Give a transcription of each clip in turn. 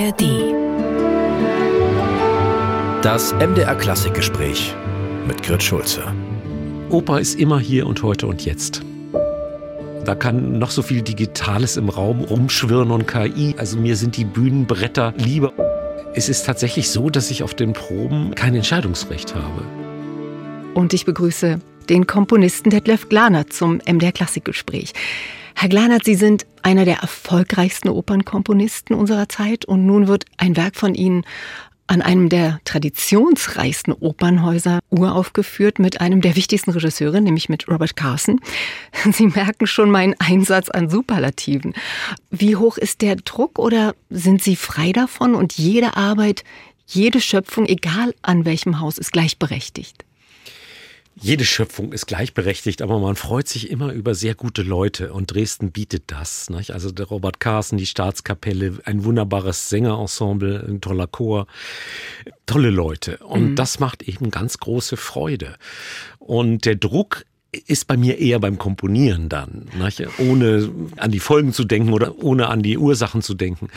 ARD. Das MDR Klassikgespräch mit Grit Schulze. Oper ist immer hier und heute und jetzt. Da kann noch so viel Digitales im Raum rumschwirren und KI. Also mir sind die Bühnenbretter lieber. Es ist tatsächlich so, dass ich auf den Proben kein Entscheidungsrecht habe. Und ich begrüße den Komponisten Detlef Glanert zum MDR Klassikgespräch. Herr Glanert, Sie sind einer der erfolgreichsten Opernkomponisten unserer Zeit und nun wird ein Werk von Ihnen an einem der traditionsreichsten Opernhäuser uraufgeführt mit einem der wichtigsten Regisseure, nämlich mit Robert Carson. Sie merken schon meinen Einsatz an Superlativen. Wie hoch ist der Druck oder sind Sie frei davon und jede Arbeit, jede Schöpfung, egal an welchem Haus, ist gleichberechtigt? Jede Schöpfung ist gleichberechtigt, aber man freut sich immer über sehr gute Leute und Dresden bietet das. Nicht? Also der Robert Carson, die Staatskapelle, ein wunderbares Sängerensemble, ein toller Chor, tolle Leute. Und mhm. das macht eben ganz große Freude. Und der Druck ist bei mir eher beim Komponieren dann, nicht? ohne an die Folgen zu denken oder ohne an die Ursachen zu denken.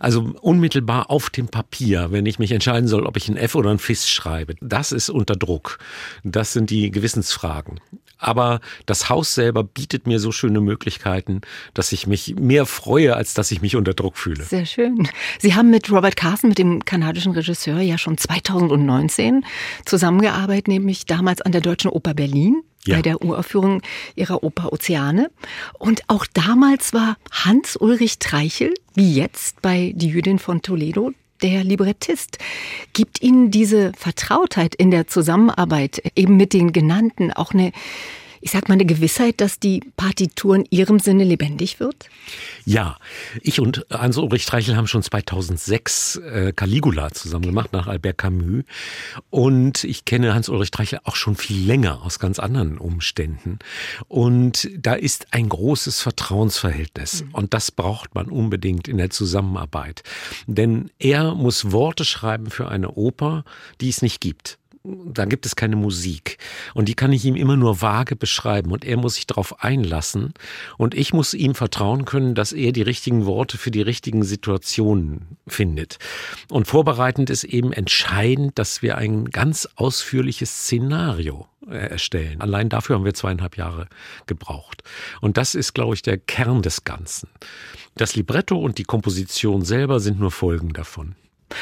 Also unmittelbar auf dem Papier, wenn ich mich entscheiden soll, ob ich ein F oder ein Fis schreibe, das ist unter Druck. Das sind die Gewissensfragen. Aber das Haus selber bietet mir so schöne Möglichkeiten, dass ich mich mehr freue, als dass ich mich unter Druck fühle. Sehr schön. Sie haben mit Robert Carson, mit dem kanadischen Regisseur, ja schon 2019 zusammengearbeitet, nämlich damals an der Deutschen Oper Berlin ja. bei der Uraufführung ihrer Oper Ozeane. Und auch damals war Hans-Ulrich Treichel, wie jetzt bei Die Jüdin von Toledo, der Librettist. Gibt Ihnen diese Vertrautheit in der Zusammenarbeit eben mit den genannten auch eine ich sag mal, eine Gewissheit, dass die Partitur in Ihrem Sinne lebendig wird? Ja, ich und Hans-Ulrich Streichel haben schon 2006 äh, Caligula zusammen gemacht, nach Albert Camus. Und ich kenne Hans-Ulrich Streichel auch schon viel länger, aus ganz anderen Umständen. Und da ist ein großes Vertrauensverhältnis. Mhm. Und das braucht man unbedingt in der Zusammenarbeit. Denn er muss Worte schreiben für eine Oper, die es nicht gibt da gibt es keine Musik. Und die kann ich ihm immer nur vage beschreiben. Und er muss sich darauf einlassen. Und ich muss ihm vertrauen können, dass er die richtigen Worte für die richtigen Situationen findet. Und vorbereitend ist eben entscheidend, dass wir ein ganz ausführliches Szenario äh, erstellen. Allein dafür haben wir zweieinhalb Jahre gebraucht. Und das ist, glaube ich, der Kern des Ganzen. Das Libretto und die Komposition selber sind nur Folgen davon.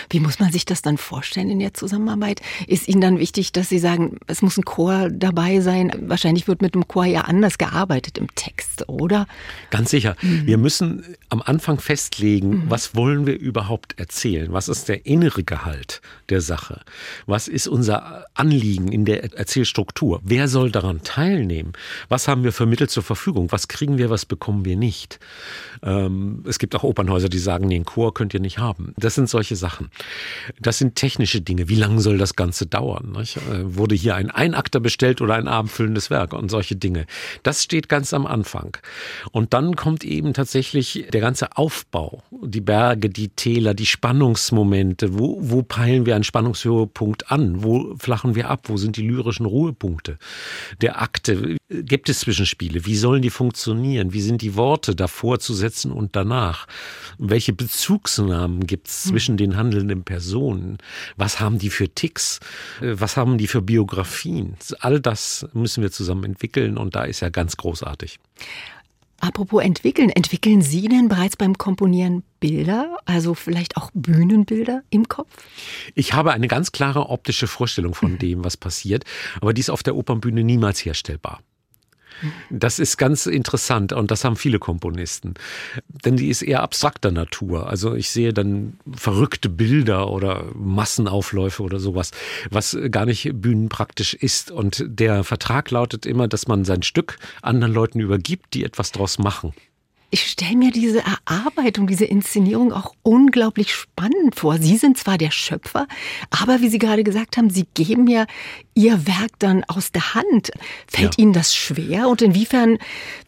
Wie muss man sich das dann vorstellen in der Zusammenarbeit? Ist Ihnen dann wichtig, dass Sie sagen, es muss ein Chor dabei sein? Wahrscheinlich wird mit dem Chor ja anders gearbeitet im Text, oder? Ganz sicher. Mhm. Wir müssen am Anfang festlegen, mhm. was wollen wir überhaupt erzählen? Was ist der innere Gehalt der Sache? Was ist unser Anliegen in der Erzählstruktur? Wer soll daran teilnehmen? Was haben wir für Mittel zur Verfügung? Was kriegen wir, was bekommen wir nicht? Ähm, es gibt auch Opernhäuser, die sagen, nee, einen Chor könnt ihr nicht haben. Das sind solche Sachen machen. Das sind technische Dinge. Wie lange soll das Ganze dauern? Nicht? Äh, wurde hier ein Einakter bestellt oder ein abendfüllendes Werk und solche Dinge? Das steht ganz am Anfang. Und dann kommt eben tatsächlich der ganze Aufbau, die Berge, die Täler, die Spannungsmomente. Wo, wo peilen wir einen Spannungshöhepunkt an? Wo flachen wir ab? Wo sind die lyrischen Ruhepunkte der Akte? Gibt es Zwischenspiele? Wie sollen die funktionieren? Wie sind die Worte davor zu setzen und danach? Welche Bezugsnamen gibt es hm. zwischen den handelnden Personen? Was haben die für Ticks? Äh, was haben die für Biografien? All das müssen wir zusammen entwickeln und da ist ja ganz großartig. Apropos entwickeln, entwickeln Sie denn bereits beim Komponieren Bilder, also vielleicht auch Bühnenbilder im Kopf? Ich habe eine ganz klare optische Vorstellung von dem, was passiert, aber die ist auf der Opernbühne niemals herstellbar. Das ist ganz interessant und das haben viele Komponisten. Denn die ist eher abstrakter Natur. Also ich sehe dann verrückte Bilder oder Massenaufläufe oder sowas, was gar nicht bühnenpraktisch ist. Und der Vertrag lautet immer, dass man sein Stück anderen Leuten übergibt, die etwas draus machen. Ich stelle mir diese Erarbeitung, diese Inszenierung auch unglaublich spannend vor. Sie sind zwar der Schöpfer, aber wie Sie gerade gesagt haben, Sie geben ja Ihr Werk dann aus der Hand. Fällt ja. Ihnen das schwer und inwiefern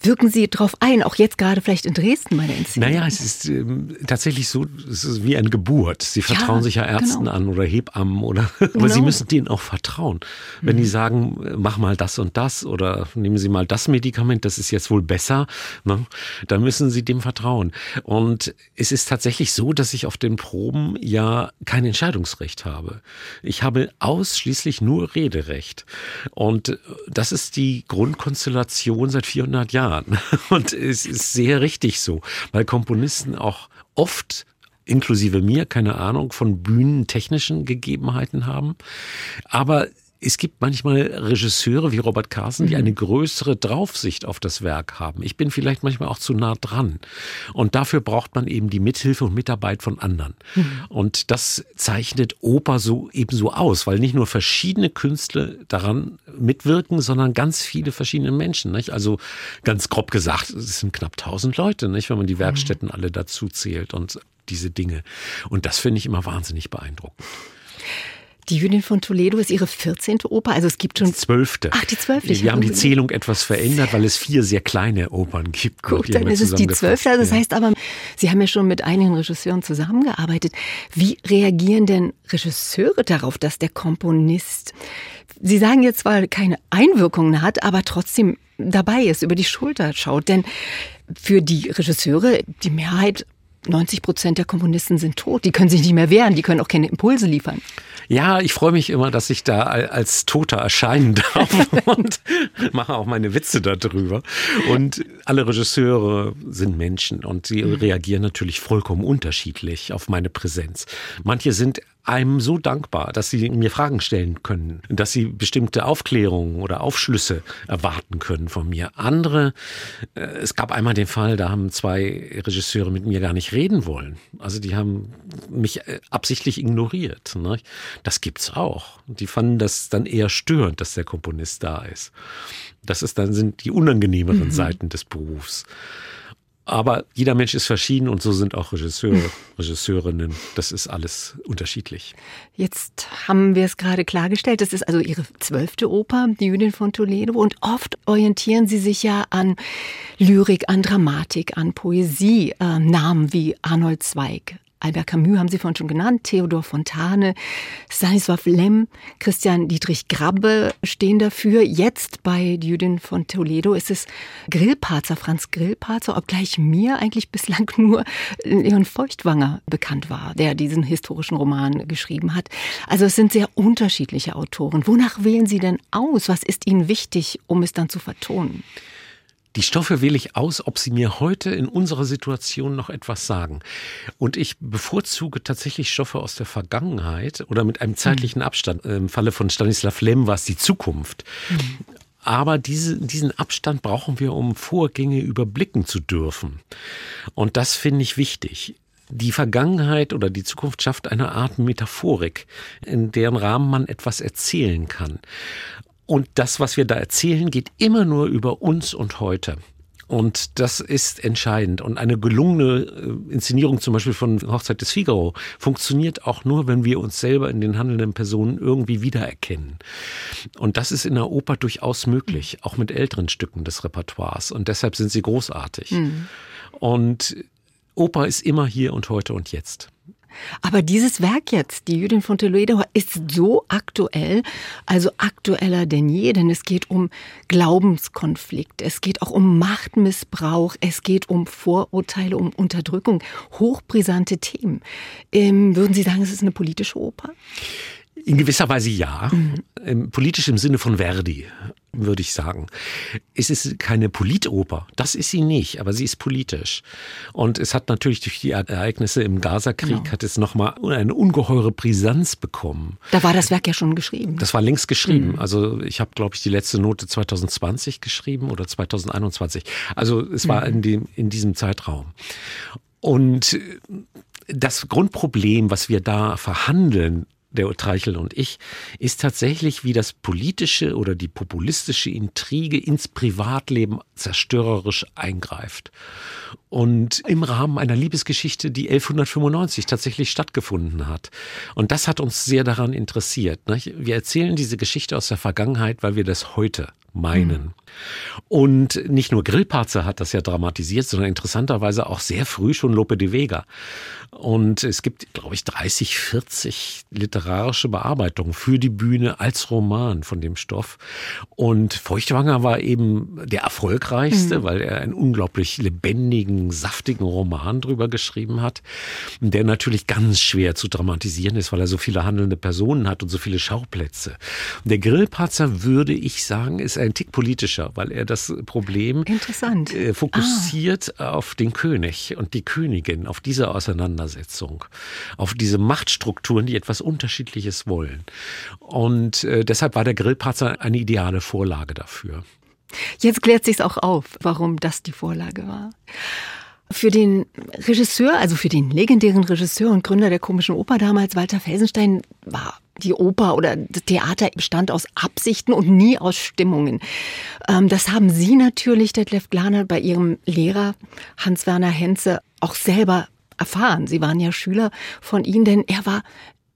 wirken Sie darauf ein, auch jetzt gerade vielleicht in Dresden meine Inszenierung? Naja, es ist ähm, tatsächlich so, es ist wie eine Geburt. Sie vertrauen ja, sich ja Ärzten genau. an oder Hebammen oder, genau. aber Sie genau. müssen denen auch vertrauen. Wenn mhm. die sagen, mach mal das und das oder nehmen Sie mal das Medikament, das ist jetzt wohl besser, ne, dann müssen müssen sie dem vertrauen. Und es ist tatsächlich so, dass ich auf den Proben ja kein Entscheidungsrecht habe. Ich habe ausschließlich nur Rederecht. Und das ist die Grundkonstellation seit 400 Jahren. Und es ist sehr richtig so, weil Komponisten auch oft inklusive mir, keine Ahnung, von bühnentechnischen Gegebenheiten haben. Aber es gibt manchmal Regisseure wie Robert Carson, die mhm. eine größere Draufsicht auf das Werk haben. Ich bin vielleicht manchmal auch zu nah dran. Und dafür braucht man eben die Mithilfe und Mitarbeit von anderen. Mhm. Und das zeichnet Oper so ebenso aus, weil nicht nur verschiedene Künstler daran mitwirken, sondern ganz viele verschiedene Menschen. Nicht? Also ganz grob gesagt, es sind knapp 1000 Leute, nicht? wenn man die mhm. Werkstätten alle dazu zählt und diese Dinge. Und das finde ich immer wahnsinnig beeindruckend. Die Jüdin von Toledo ist ihre 14. Oper, also es gibt schon. Die zwölfte. Ach, die zwölfte. Wir haben die Zählung etwas verändert, weil es vier sehr kleine Opern gibt. Gut, dann ist es die zwölfte. Also das ja. heißt aber, Sie haben ja schon mit einigen Regisseuren zusammengearbeitet. Wie reagieren denn Regisseure darauf, dass der Komponist, Sie sagen jetzt zwar keine Einwirkungen hat, aber trotzdem dabei ist, über die Schulter schaut? Denn für die Regisseure, die Mehrheit 90 Prozent der Komponisten sind tot. Die können sich nicht mehr wehren. Die können auch keine Impulse liefern. Ja, ich freue mich immer, dass ich da als Toter erscheinen darf und mache auch meine Witze darüber. Und alle Regisseure sind Menschen und sie mhm. reagieren natürlich vollkommen unterschiedlich auf meine Präsenz. Manche sind einem so dankbar, dass sie mir Fragen stellen können, dass sie bestimmte Aufklärungen oder Aufschlüsse erwarten können von mir. Andere, äh, es gab einmal den Fall, da haben zwei Regisseure mit mir gar nicht reden wollen. Also die haben mich äh, absichtlich ignoriert. Ne? Das gibt's auch. Die fanden das dann eher störend, dass der Komponist da ist. Das ist dann sind die unangenehmeren mhm. Seiten des Berufs. Aber jeder Mensch ist verschieden und so sind auch Regisseure, Regisseurinnen. Das ist alles unterschiedlich. Jetzt haben wir es gerade klargestellt. Das ist also Ihre zwölfte Oper, die Jüdin von Toledo. Und oft orientieren Sie sich ja an Lyrik, an Dramatik, an Poesie. Äh, Namen wie Arnold Zweig, Albert Camus haben Sie vorhin schon genannt, Theodor Fontane, Stanisław Lem, Christian Dietrich Grabbe stehen dafür. Jetzt bei Judin von Toledo ist es Grillparzer, Franz Grillparzer, obgleich mir eigentlich bislang nur Leon Feuchtwanger bekannt war, der diesen historischen Roman geschrieben hat. Also es sind sehr unterschiedliche Autoren. Wonach wählen Sie denn aus? Was ist Ihnen wichtig, um es dann zu vertonen? Die Stoffe wähle ich aus, ob sie mir heute in unserer Situation noch etwas sagen. Und ich bevorzuge tatsächlich Stoffe aus der Vergangenheit oder mit einem zeitlichen mhm. Abstand. Im Falle von Stanislav Lem war es die Zukunft. Mhm. Aber diese, diesen Abstand brauchen wir, um Vorgänge überblicken zu dürfen. Und das finde ich wichtig. Die Vergangenheit oder die Zukunft schafft eine Art Metaphorik, in deren Rahmen man etwas erzählen kann. Und das, was wir da erzählen, geht immer nur über uns und heute. Und das ist entscheidend. Und eine gelungene äh, Inszenierung zum Beispiel von Hochzeit des Figaro funktioniert auch nur, wenn wir uns selber in den handelnden Personen irgendwie wiedererkennen. Und das ist in der Oper durchaus möglich, auch mit älteren Stücken des Repertoires. Und deshalb sind sie großartig. Mhm. Und Oper ist immer hier und heute und jetzt. Aber dieses Werk jetzt, die Jüdin von Toledo, ist so aktuell, also aktueller denn je, denn es geht um Glaubenskonflikt, es geht auch um Machtmissbrauch, es geht um Vorurteile, um Unterdrückung, hochbrisante Themen. Ähm, würden Sie sagen, es ist eine politische Oper? In gewisser Weise ja. Mhm. Politisch im Sinne von Verdi, würde ich sagen. Es ist keine Politoper, das ist sie nicht, aber sie ist politisch. Und es hat natürlich durch die Ereignisse im Gazakrieg genau. hat es nochmal eine ungeheure Brisanz bekommen. Da war das Werk ja schon geschrieben. Das war längst geschrieben. Mhm. Also ich habe, glaube ich, die letzte Note 2020 geschrieben oder 2021. Also es war mhm. in, dem, in diesem Zeitraum. Und das Grundproblem, was wir da verhandeln, der Treichel und ich, ist tatsächlich, wie das politische oder die populistische Intrige ins Privatleben zerstörerisch eingreift. Und im Rahmen einer Liebesgeschichte, die 1195 tatsächlich stattgefunden hat. Und das hat uns sehr daran interessiert. Wir erzählen diese Geschichte aus der Vergangenheit, weil wir das heute meinen. Mhm. Und nicht nur Grillparzer hat das ja dramatisiert, sondern interessanterweise auch sehr früh schon Lope de Vega. Und es gibt, glaube ich, 30, 40 literarische Bearbeitungen für die Bühne als Roman von dem Stoff. Und Feuchtwanger war eben der erfolgreichste, mhm. weil er einen unglaublich lebendigen, saftigen Roman drüber geschrieben hat, der natürlich ganz schwer zu dramatisieren ist, weil er so viele handelnde Personen hat und so viele Schauplätze. Der Grillparzer, würde ich sagen, ist ein Tick politischer, weil er das Problem äh, fokussiert ah. auf den König und die Königin, auf diese Auseinandersetzung, auf diese Machtstrukturen, die etwas Unterschiedliches wollen. Und äh, deshalb war der Grillparzer eine ideale Vorlage dafür. Jetzt klärt sich auch auf, warum das die Vorlage war. Für den Regisseur, also für den legendären Regisseur und Gründer der komischen Oper damals, Walter Felsenstein, war die Oper oder das Theater bestand aus Absichten und nie aus Stimmungen. Ähm, das haben Sie natürlich, Detlef Glaner, bei Ihrem Lehrer Hans-Werner Henze auch selber erfahren. Sie waren ja Schüler von ihm, denn er war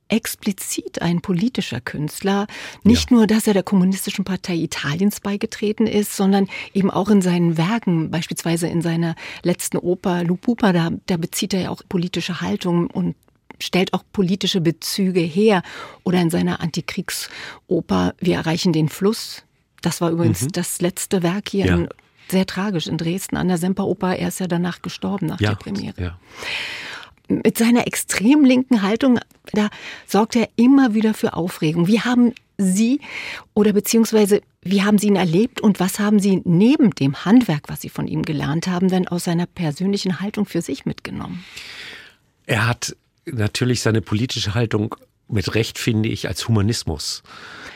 explizit ein politischer Künstler. Nicht ja. nur, dass er der Kommunistischen Partei Italiens beigetreten ist, sondern eben auch in seinen Werken, beispielsweise in seiner letzten Oper Lupupa, da, da bezieht er ja auch politische Haltung und stellt auch politische Bezüge her. Oder in seiner Antikriegsoper Wir erreichen den Fluss. Das war übrigens mhm. das letzte Werk hier, ja. in, sehr tragisch in Dresden an der Semperoper. Er ist ja danach gestorben nach ja, der Premiere. Ja. Mit seiner extrem linken Haltung, da sorgt er immer wieder für Aufregung. Wie haben Sie oder beziehungsweise wie haben Sie ihn erlebt und was haben Sie neben dem Handwerk, was Sie von ihm gelernt haben, denn aus seiner persönlichen Haltung für sich mitgenommen? Er hat natürlich seine politische Haltung mit Recht, finde ich, als Humanismus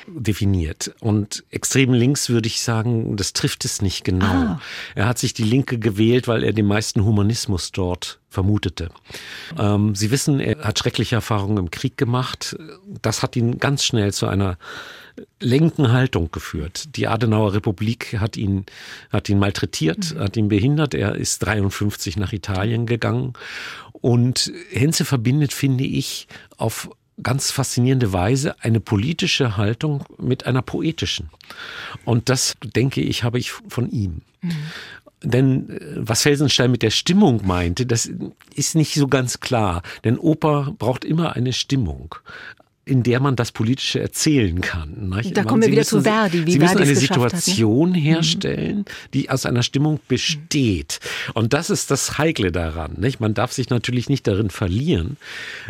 definiert. Und extrem links würde ich sagen, das trifft es nicht genau. Ah. Er hat sich die Linke gewählt, weil er den meisten Humanismus dort vermutete. Ähm, Sie wissen, er hat schreckliche Erfahrungen im Krieg gemacht. Das hat ihn ganz schnell zu einer lenken Haltung geführt. Die Adenauer Republik hat ihn, hat ihn malträtiert, mhm. hat ihn behindert. Er ist 53 nach Italien gegangen. Und Henze verbindet, finde ich, auf ganz faszinierende Weise eine politische Haltung mit einer poetischen. Und das, denke ich, habe ich von ihm. Mhm. Denn äh, was Felsenstein mit der Stimmung meinte, das ist nicht so ganz klar. Denn Oper braucht immer eine Stimmung in der man das Politische erzählen kann. Nicht? Da kommen wir wieder müssen, zu Verdi. Wie Sie müssen eine Situation hat, ne? herstellen, die aus einer Stimmung besteht. Und das ist das Heikle daran. Nicht? Man darf sich natürlich nicht darin verlieren,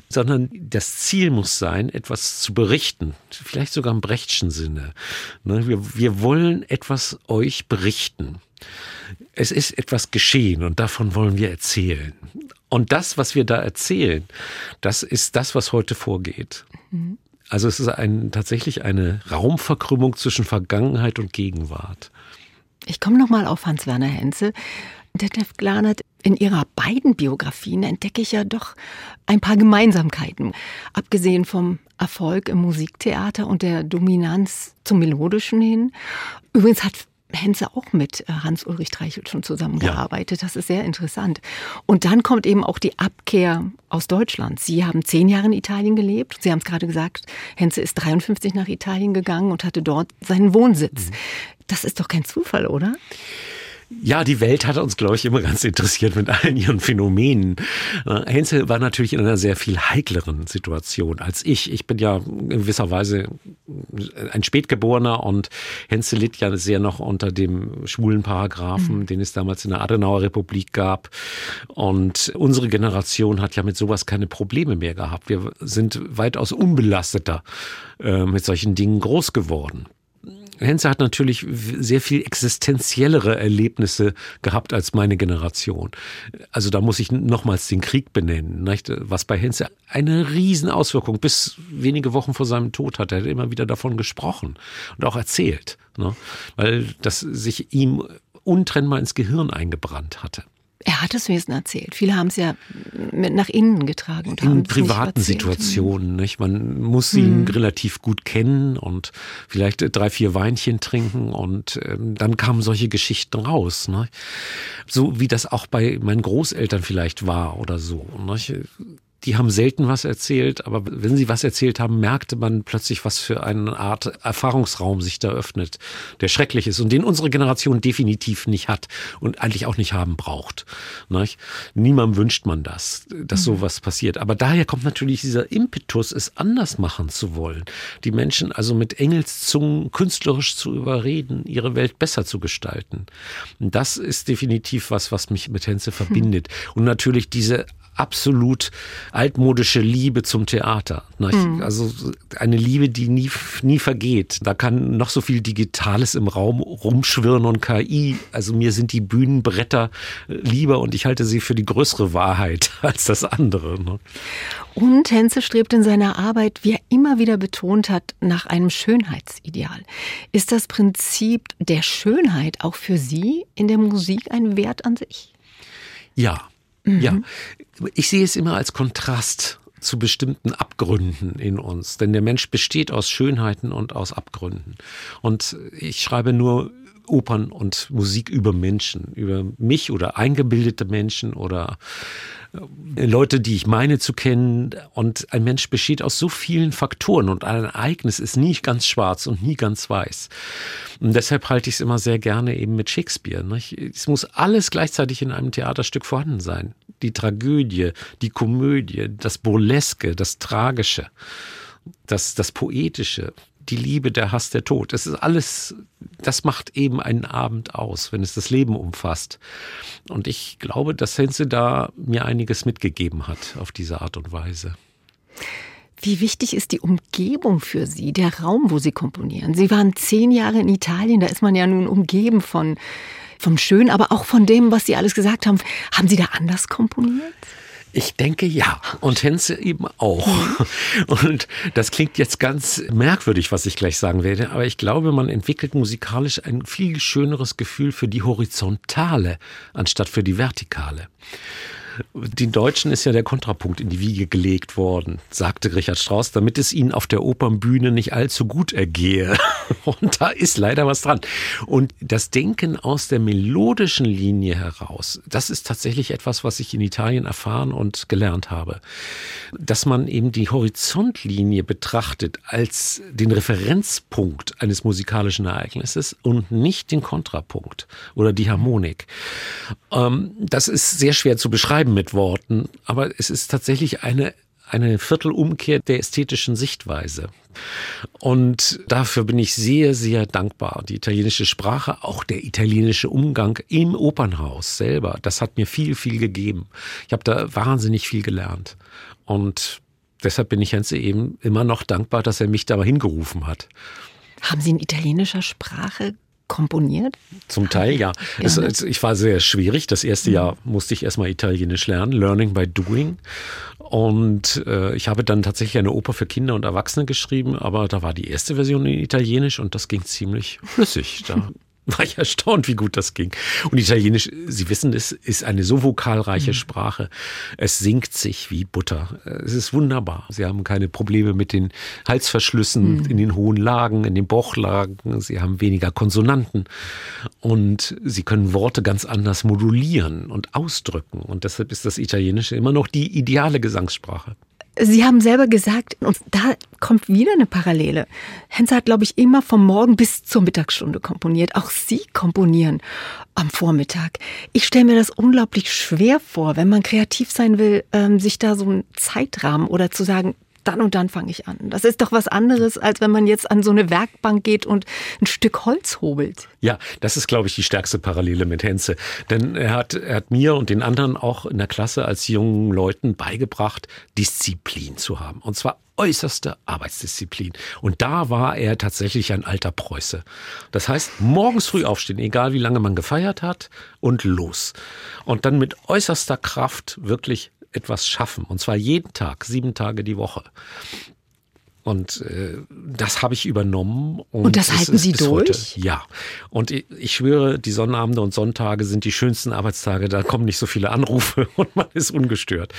sondern das Ziel muss sein, etwas zu berichten. Vielleicht sogar im Brechtschen Sinne. Ne? Wir, wir wollen etwas euch berichten. Es ist etwas geschehen und davon wollen wir erzählen. Und das, was wir da erzählen, das ist das, was heute vorgeht. Mhm. Also es ist ein, tatsächlich eine Raumverkrümmung zwischen Vergangenheit und Gegenwart. Ich komme nochmal auf Hans-Werner Henze. Detlef Glanert, in ihrer beiden Biografien entdecke ich ja doch ein paar Gemeinsamkeiten. Abgesehen vom Erfolg im Musiktheater und der Dominanz zum Melodischen hin. Übrigens hat Henze auch mit äh, Hans-Ulrich Treichelt schon zusammengearbeitet. Ja. Das ist sehr interessant. Und dann kommt eben auch die Abkehr aus Deutschland. Sie haben zehn Jahre in Italien gelebt. Sie haben es gerade gesagt, Henze ist 53 nach Italien gegangen und hatte dort seinen Wohnsitz. Mhm. Das ist doch kein Zufall, oder? Ja, die Welt hat uns, glaube ich, immer ganz interessiert mit allen ihren Phänomenen. Äh, Hensel war natürlich in einer sehr viel heikleren Situation als ich. Ich bin ja in gewisser Weise ein Spätgeborener und Hensel litt ja sehr noch unter dem schwulen Paragraphen, mhm. den es damals in der Adenauer Republik gab. Und unsere Generation hat ja mit sowas keine Probleme mehr gehabt. Wir sind weitaus unbelasteter äh, mit solchen Dingen groß geworden. Henze hat natürlich sehr viel existenziellere Erlebnisse gehabt als meine Generation. Also da muss ich nochmals den Krieg benennen, nicht? was bei Henze eine Riesenauswirkung bis wenige Wochen vor seinem Tod hat. Er hat immer wieder davon gesprochen und auch erzählt, ne? weil das sich ihm untrennbar ins Gehirn eingebrannt hatte. Er hat das Wesen erzählt. Viele haben es ja mit nach innen getragen. Und In privaten Situationen. Nicht? Man muss ihn hm. relativ gut kennen und vielleicht drei, vier Weinchen trinken und ähm, dann kamen solche Geschichten raus. Nicht? So wie das auch bei meinen Großeltern vielleicht war oder so. Nicht? Die haben selten was erzählt, aber wenn sie was erzählt haben, merkte man plötzlich, was für eine Art Erfahrungsraum sich da öffnet, der schrecklich ist und den unsere Generation definitiv nicht hat und eigentlich auch nicht haben braucht. Nicht? Niemandem wünscht man das, dass mhm. sowas passiert. Aber daher kommt natürlich dieser Impetus, es anders machen zu wollen. Die Menschen also mit Engelszungen künstlerisch zu überreden, ihre Welt besser zu gestalten. Das ist definitiv was, was mich mit Henze verbindet. Mhm. Und natürlich diese absolut altmodische Liebe zum Theater. Mhm. Also eine Liebe, die nie, nie vergeht. Da kann noch so viel Digitales im Raum rumschwirren und KI. Also mir sind die Bühnenbretter lieber und ich halte sie für die größere Wahrheit als das andere. Ne? Und Henze strebt in seiner Arbeit, wie er immer wieder betont hat, nach einem Schönheitsideal. Ist das Prinzip der Schönheit auch für Sie in der Musik ein Wert an sich? Ja, Mhm. Ja, ich sehe es immer als Kontrast zu bestimmten Abgründen in uns. Denn der Mensch besteht aus Schönheiten und aus Abgründen. Und ich schreibe nur Opern und Musik über Menschen, über mich oder eingebildete Menschen oder äh, Leute, die ich meine zu kennen. Und ein Mensch besteht aus so vielen Faktoren und ein Ereignis ist nie ganz schwarz und nie ganz weiß. Und deshalb halte ich es immer sehr gerne eben mit Shakespeare. Nicht? Es muss alles gleichzeitig in einem Theaterstück vorhanden sein. Die Tragödie, die Komödie, das Burleske, das Tragische, das, das Poetische, die Liebe, der Hass, der Tod. Das ist alles, das macht eben einen Abend aus, wenn es das Leben umfasst. Und ich glaube, dass Henze da mir einiges mitgegeben hat auf diese Art und Weise. Wie wichtig ist die Umgebung für Sie, der Raum, wo Sie komponieren? Sie waren zehn Jahre in Italien, da ist man ja nun umgeben von vom Schönen, aber auch von dem, was Sie alles gesagt haben. Haben Sie da anders komponiert? Ich denke ja. Und Henze eben auch. Und das klingt jetzt ganz merkwürdig, was ich gleich sagen werde, aber ich glaube, man entwickelt musikalisch ein viel schöneres Gefühl für die Horizontale anstatt für die Vertikale. Den Deutschen ist ja der Kontrapunkt in die Wiege gelegt worden, sagte Richard Strauss, damit es ihnen auf der Opernbühne nicht allzu gut ergehe. Und da ist leider was dran. Und das Denken aus der melodischen Linie heraus, das ist tatsächlich etwas, was ich in Italien erfahren und gelernt habe. Dass man eben die Horizontlinie betrachtet als den Referenzpunkt eines musikalischen Ereignisses und nicht den Kontrapunkt oder die Harmonik. Ähm, das ist sehr schwer zu beschreiben mit Worten, aber es ist tatsächlich eine eine Viertelumkehr der ästhetischen Sichtweise. Und dafür bin ich sehr, sehr dankbar. Die italienische Sprache, auch der italienische Umgang im Opernhaus selber, das hat mir viel, viel gegeben. Ich habe da wahnsinnig viel gelernt. Und deshalb bin ich Henze eben immer noch dankbar, dass er mich da hingerufen hat. Haben Sie in italienischer Sprache komponiert? Zum Teil ja. Es, es, ich war sehr schwierig. Das erste Jahr musste ich erstmal Italienisch lernen, Learning by Doing. Und äh, ich habe dann tatsächlich eine Oper für Kinder und Erwachsene geschrieben, aber da war die erste Version in Italienisch und das ging ziemlich flüssig. Da war ich erstaunt, wie gut das ging. Und Italienisch, Sie wissen es, ist eine so vokalreiche mhm. Sprache. Es singt sich wie Butter. Es ist wunderbar. Sie haben keine Probleme mit den Halsverschlüssen mhm. in den hohen Lagen, in den Bauchlagen. Sie haben weniger Konsonanten. Und Sie können Worte ganz anders modulieren und ausdrücken. Und deshalb ist das Italienische immer noch die ideale Gesangssprache. Sie haben selber gesagt, und da kommt wieder eine Parallele. Henze hat, glaube ich, immer vom Morgen bis zur Mittagsstunde komponiert. Auch Sie komponieren am Vormittag. Ich stelle mir das unglaublich schwer vor, wenn man kreativ sein will, ähm, sich da so einen Zeitrahmen oder zu sagen, dann und dann fange ich an. Das ist doch was anderes, als wenn man jetzt an so eine Werkbank geht und ein Stück Holz hobelt. Ja, das ist, glaube ich, die stärkste Parallele mit Henze. Denn er hat, er hat mir und den anderen auch in der Klasse als jungen Leuten beigebracht, Disziplin zu haben. Und zwar äußerste Arbeitsdisziplin. Und da war er tatsächlich ein alter Preuße. Das heißt, morgens früh aufstehen, egal wie lange man gefeiert hat, und los. Und dann mit äußerster Kraft wirklich etwas schaffen. Und zwar jeden Tag, sieben Tage die Woche. Und äh, das habe ich übernommen. Und, und das halten Sie durch? Heute, ja. Und ich, ich, schwöre, die Sonnabende und Sonntage sind die schönsten Arbeitstage. Da kommen nicht so viele Anrufe und man ist ungestört.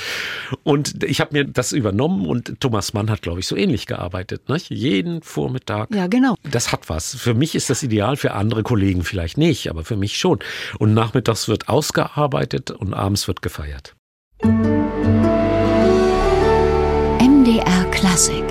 Und ich habe mir das übernommen und Thomas Mann hat, glaube ich, so ähnlich gearbeitet. Nicht? Jeden Vormittag. Ja, genau. Das hat was. Für mich ist das ideal, für andere Kollegen vielleicht nicht, aber für mich schon. Und nachmittags wird ausgearbeitet und abends wird gefeiert. MDR Klassik